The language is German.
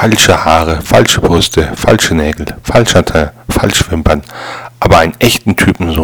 falsche Haare, falsche Brüste, falsche Nägel, falscher Teil, falsche Wimpern, aber einen echten Typen so.